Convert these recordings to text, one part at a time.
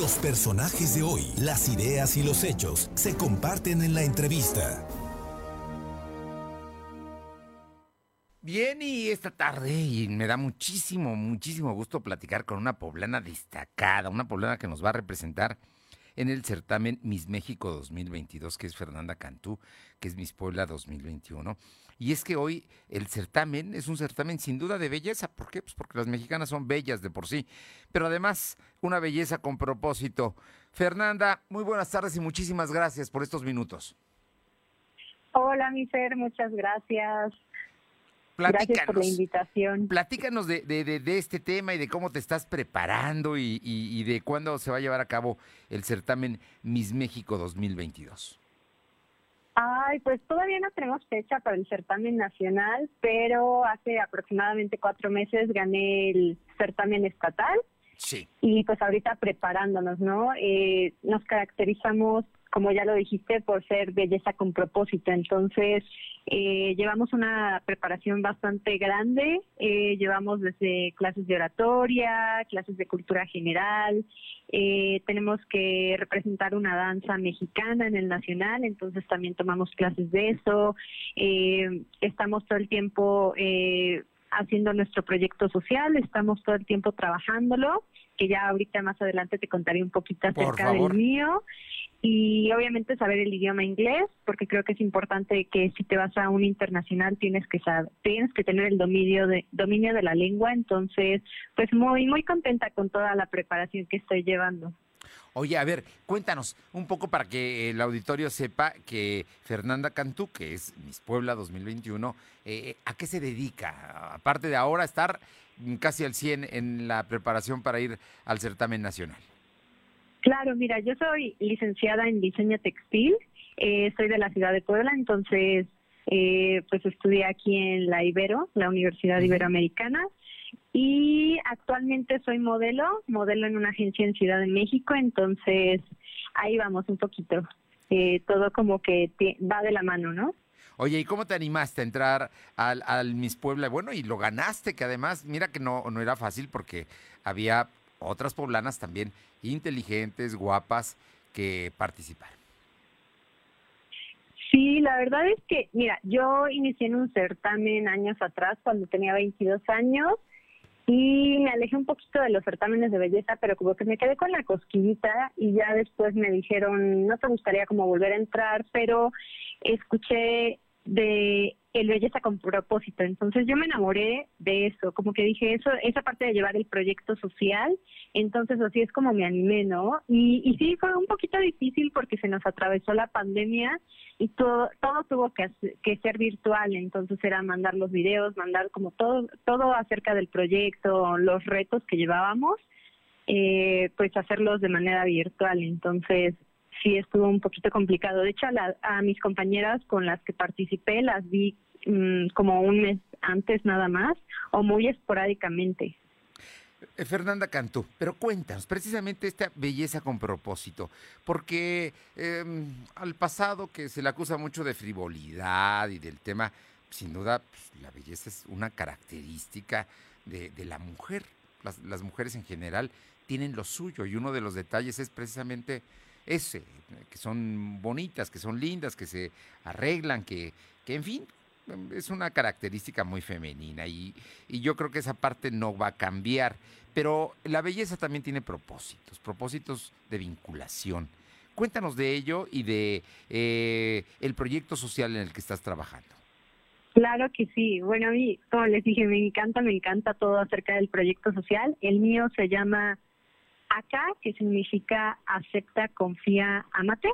Los personajes de hoy, las ideas y los hechos se comparten en la entrevista. Bien, y esta tarde y me da muchísimo, muchísimo gusto platicar con una poblana destacada, una poblana que nos va a representar en el certamen Miss México 2022, que es Fernanda Cantú, que es Miss Puebla 2021. Y es que hoy el certamen es un certamen sin duda de belleza. ¿Por qué? Pues porque las mexicanas son bellas de por sí, pero además una belleza con propósito. Fernanda, muy buenas tardes y muchísimas gracias por estos minutos. Hola, mi ser, muchas gracias. Gracias por la invitación. Platícanos de, de, este tema y de cómo te estás preparando y, y, de cuándo se va a llevar a cabo el certamen Miss México 2022. Ay, pues todavía no tenemos fecha para el certamen nacional, pero hace aproximadamente cuatro meses gané el certamen estatal. Sí. Y pues ahorita preparándonos, ¿no? Eh, nos caracterizamos como ya lo dijiste, por ser belleza con propósito. Entonces, eh, llevamos una preparación bastante grande, eh, llevamos desde clases de oratoria, clases de cultura general, eh, tenemos que representar una danza mexicana en el nacional, entonces también tomamos clases de eso, estamos todo el tiempo haciendo nuestro proyecto social, estamos todo el tiempo trabajándolo, que ya ahorita más adelante te contaré un poquito acerca del mío y obviamente saber el idioma inglés porque creo que es importante que si te vas a un internacional tienes que saber, tienes que tener el dominio de dominio de la lengua entonces pues muy muy contenta con toda la preparación que estoy llevando Oye, a ver, cuéntanos un poco para que el auditorio sepa que Fernanda Cantú, que es Miss Puebla 2021, eh, ¿a qué se dedica? Aparte de ahora estar casi al 100 en la preparación para ir al certamen nacional. Claro, mira, yo soy licenciada en diseño textil, eh, soy de la ciudad de Puebla, entonces eh, pues estudié aquí en la Ibero, la Universidad Iberoamericana, y actualmente soy modelo, modelo en una agencia en Ciudad de México, entonces ahí vamos un poquito, eh, todo como que va de la mano, ¿no? Oye, ¿y cómo te animaste a entrar al, al Miss Puebla? Bueno, y lo ganaste, que además, mira que no, no era fácil porque había otras poblanas también inteligentes, guapas, que participaron. Sí, la verdad es que, mira, yo inicié en un certamen años atrás, cuando tenía 22 años, y me alejé un poquito de los certámenes de belleza, pero como que me quedé con la cosquillita y ya después me dijeron, no te gustaría como volver a entrar, pero escuché de el belleza con propósito. Entonces yo me enamoré de eso, como que dije eso, esa parte de llevar el proyecto social, entonces así es como me animé, ¿no? Y, y sí fue un poquito difícil porque se nos atravesó la pandemia y todo, todo tuvo que, que ser virtual, entonces era mandar los videos, mandar como todo, todo acerca del proyecto, los retos que llevábamos, eh, pues hacerlos de manera virtual. Entonces sí estuvo un poquito complicado. De hecho, a, mis compañeras con las que participé las vi mm, como un mes antes nada más o muy esporádicamente. Eh, Fernanda Cantú, pero cuéntanos precisamente esta belleza con propósito, porque em, al pasado que se le acusa mucho de frivolidad y del tema, sin duda pues, la belleza es una característica de, la mujer. las mujeres en general tienen lo suyo y uno de los detalles es precisamente ese, que son bonitas, que son lindas, que se arreglan, que, que en fin, es una característica muy femenina y, y, yo creo que esa parte no va a cambiar. Pero la belleza también tiene propósitos, propósitos de vinculación. Cuéntanos de ello y de eh, el proyecto social en el que estás trabajando. Claro que sí. Bueno, a mí, como les dije, me encanta, me encanta todo acerca del proyecto social. El mío se llama acá, que significa acepta, confía, amate.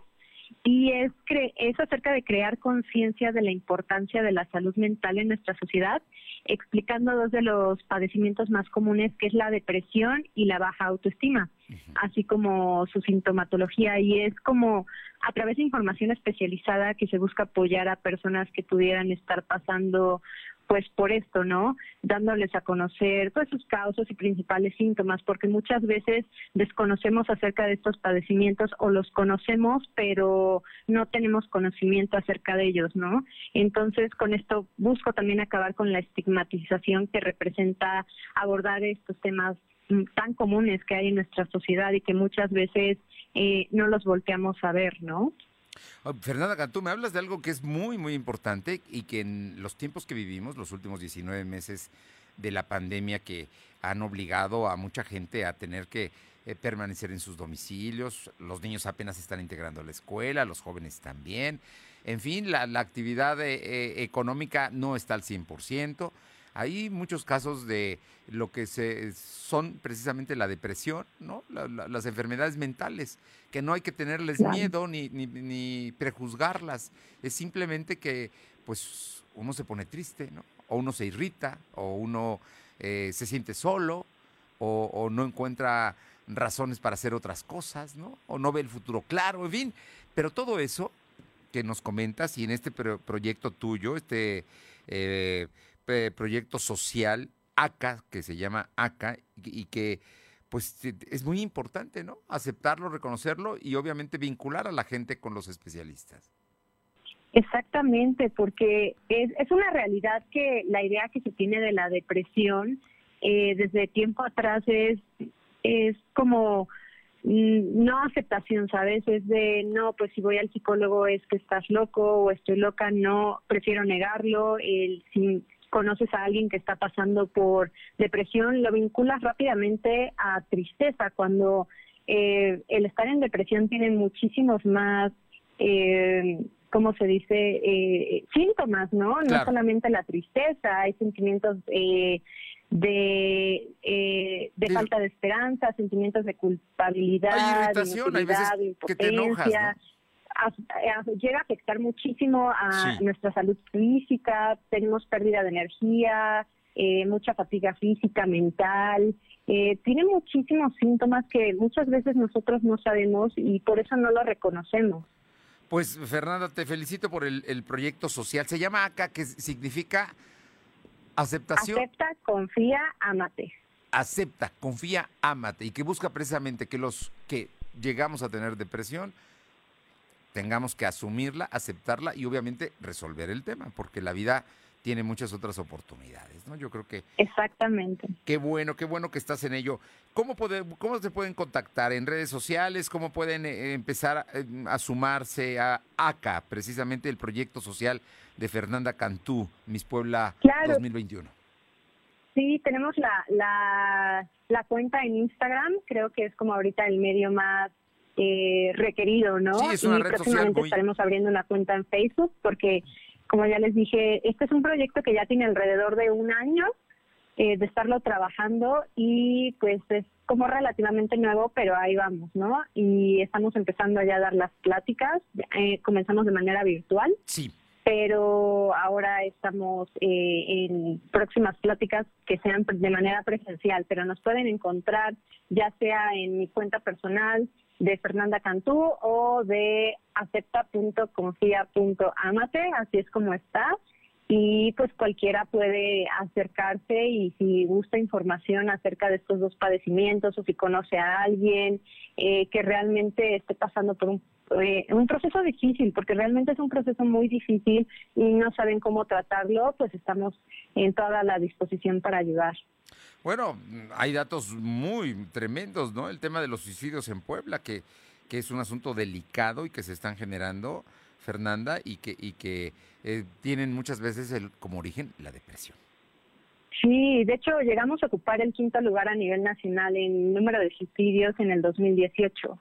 Y es, es acerca de crear conciencia de la importancia de la salud mental en nuestra sociedad, explicando dos de los padecimientos más comunes, que es la depresión y la baja autoestima, así como su sintomatología. Y es como a través de información especializada que se busca apoyar a personas que pudieran estar pasando pues por esto, ¿no? Dándoles a conocer todas sus causas y principales síntomas, porque muchas veces desconocemos acerca de estos padecimientos o los conocemos, pero no tenemos conocimiento acerca de ellos, ¿no? Entonces, con esto busco también acabar con la estigmatización que representa abordar estos temas mm, tan comunes que hay en nuestra sociedad y que muchas veces eh, no los volteamos a ver, ¿no? Oh, Fernanda Cantú, me hablas de algo que es muy, muy importante y que en los tiempos que vivimos, los últimos 19 meses de la pandemia que han obligado a mucha gente a tener que eh, permanecer en sus domicilios, los niños apenas están integrando a la escuela, los jóvenes también, en fin, la, actividad eh, eh, económica no está al 100%. Hay muchos casos de lo que se, son precisamente la depresión, ¿no? las enfermedades mentales, que no hay que tenerles miedo ni, ni, ni, prejuzgarlas. Es simplemente que pues uno se pone triste, ¿no? O uno se irrita, o uno se siente solo, o, o no encuentra razones para hacer otras cosas, ¿no? O no ve el futuro claro, en fin. Pero todo eso que nos comentas y en este proyecto tuyo, este eh, proyecto social, ACA, que se llama ACA, y, que pues es muy importante, ¿no? Aceptarlo, reconocerlo y obviamente vincular a la gente con los especialistas. Exactamente, porque es, es una realidad que la idea que se tiene de la depresión eh, desde tiempo atrás es es como mm, no aceptación, ¿sabes? Es de, no, pues si voy al psicólogo es que estás loco o estoy loca, no, prefiero negarlo. El, si conoces a alguien que está pasando por depresión, lo vinculas rápidamente a tristeza, cuando eh, el estar en depresión tiene muchísimos más, eh, ¿cómo se dice? Eh, síntomas, ¿no? No solamente la tristeza, hay sentimientos eh, de, eh, de, falta de esperanza, sentimientos de culpabilidad, llega a afectar muchísimo a nuestra salud física, tenemos pérdida de energía, eh, mucha fatiga física, mental. Eh, tiene muchísimos síntomas que muchas veces nosotros no sabemos y por eso no lo reconocemos. Pues Fernanda, te felicito por el, el proyecto social. Se llama ACA, que significa Aceptación. Acepta, confía, ámate. Acepta, confía, ámate. Y que busca precisamente que los que llegamos a tener depresión tengamos que asumirla, aceptarla y obviamente resolver el tema, porque la vida tiene muchas otras oportunidades, ¿no? Yo creo que... Exactamente. Qué bueno, qué bueno que estás en ello. ¿Cómo, puede, cómo se pueden contactar? ¿En redes sociales? ¿Cómo pueden eh, empezar a, eh, a, sumarse a ACA, precisamente el proyecto social de Fernanda Cantú, Mis Puebla 2021? Sí, tenemos la, la, la, cuenta en Instagram, creo que es como ahorita el medio más eh, requerido, ¿no? Sí, es una y red próximamente estaremos abriendo una cuenta en Facebook porque como ya les dije, este es un proyecto que ya tiene alrededor de un año eh, de estarlo trabajando y pues es como relativamente nuevo, pero ahí vamos, ¿no? Y estamos empezando ya a dar las pláticas, eh, comenzamos de manera virtual. Sí. Pero ahora estamos eh, en próximas pláticas que sean de manera presencial, pero nos pueden encontrar ya sea en mi cuenta personal, de Fernanda Cantú o de acepta.confía.amate, así es como está. Y pues cualquiera puede acercarse y si gusta información acerca de estos dos padecimientos o si conoce a alguien eh, que realmente esté pasando por un, eh, un proceso difícil, porque realmente es un proceso muy difícil y no saben cómo tratarlo, pues estamos en toda la disposición para ayudar. Bueno, hay datos muy tremendos, ¿no? El tema de los suicidios en Puebla, que, que es un asunto delicado y que se están generando, Fernanda, y que, y que eh, tienen muchas veces el, como origen la depresión. Sí, de hecho llegamos a ocupar el quinto lugar a nivel nacional en número de suicidios en el 2018.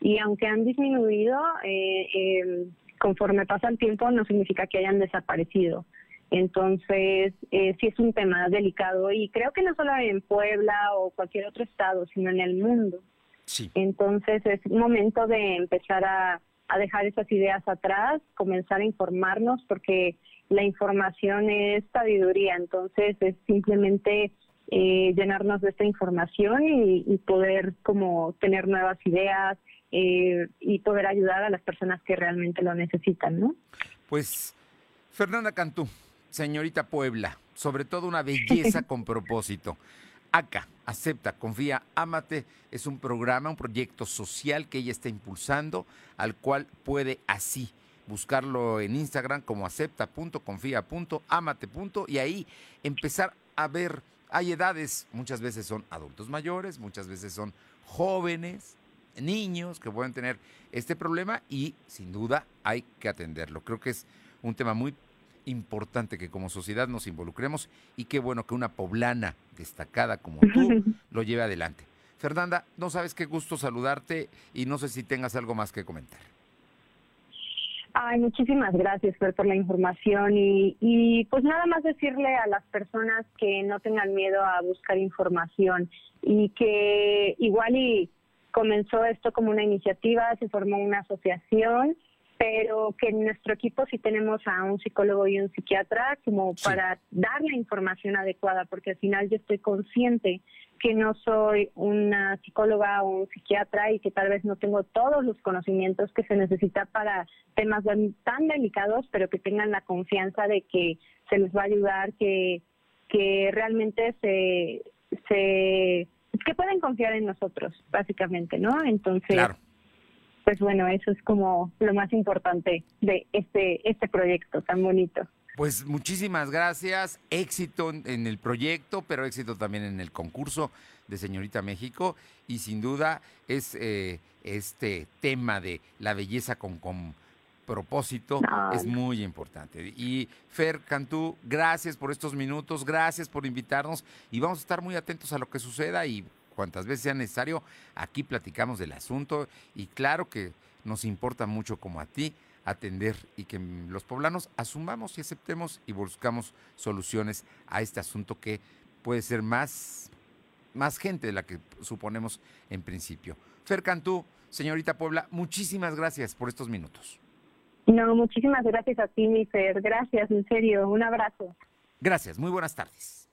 Y aunque han disminuido, eh, eh, conforme pasa el tiempo, no significa que hayan desaparecido. Entonces, eh, sí es un tema delicado y creo que no solo en Puebla o cualquier otro estado, sino en el mundo. Sí. Entonces, es momento de empezar a, dejar esas ideas atrás, comenzar a informarnos, porque la información es sabiduría, entonces es simplemente eh, llenarnos de esta información y, poder como tener nuevas ideas eh, y poder ayudar a las personas que realmente lo necesitan, ¿no? Pues, Fernanda Cantú, señorita Puebla, sobre todo una belleza con propósito. ACA, acepta, confía, ámate, es un programa, un proyecto social que ella está impulsando, al cual puede así buscarlo en Instagram como acepta.confía.amate. y ahí empezar a ver hay edades, muchas veces son adultos mayores, muchas veces son jóvenes, niños que pueden tener este problema y sin duda hay que atenderlo. Creo que es un tema muy importante que como sociedad nos involucremos y qué bueno que una poblana destacada como tú lo lleve adelante. Fernanda, no sabes qué gusto saludarte y no sé si tengas algo más que comentar. Ay, muchísimas gracias por la información y, y pues nada más decirle a las personas que no tengan miedo a buscar información y que igual y comenzó esto como una iniciativa, se formó una asociación pero que en nuestro equipo sí tenemos a un psicólogo y un psiquiatra como para dar la información adecuada, porque al final yo estoy consciente que no soy una psicóloga o un psiquiatra y que tal vez no tengo todos los conocimientos que se necesita para temas tan delicados, pero que tengan la confianza de que se les va a ayudar, que, que realmente se, se que pueden confiar en nosotros, básicamente, ¿no? Entonces, pues bueno, eso es como lo más importante de este, este proyecto tan bonito. Pues muchísimas gracias, éxito en el proyecto, pero éxito también en el concurso de Señorita México y sin duda es eh, este tema de la belleza con, con propósito es muy importante. Y Fer Cantú, gracias por estos minutos, gracias por invitarnos y vamos a estar muy atentos a lo que suceda y cuantas veces sea necesario, aquí platicamos del asunto y claro que nos importa mucho como a ti atender y que los poblanos asumamos y aceptemos y buscamos soluciones a este asunto que puede ser más, más gente de la que suponemos en principio. Fer Cantú, señorita Puebla, muchísimas gracias por estos minutos. No, muchísimas gracias a ti, mi Fer. Gracias, en serio. Un abrazo. Gracias, muy buenas tardes.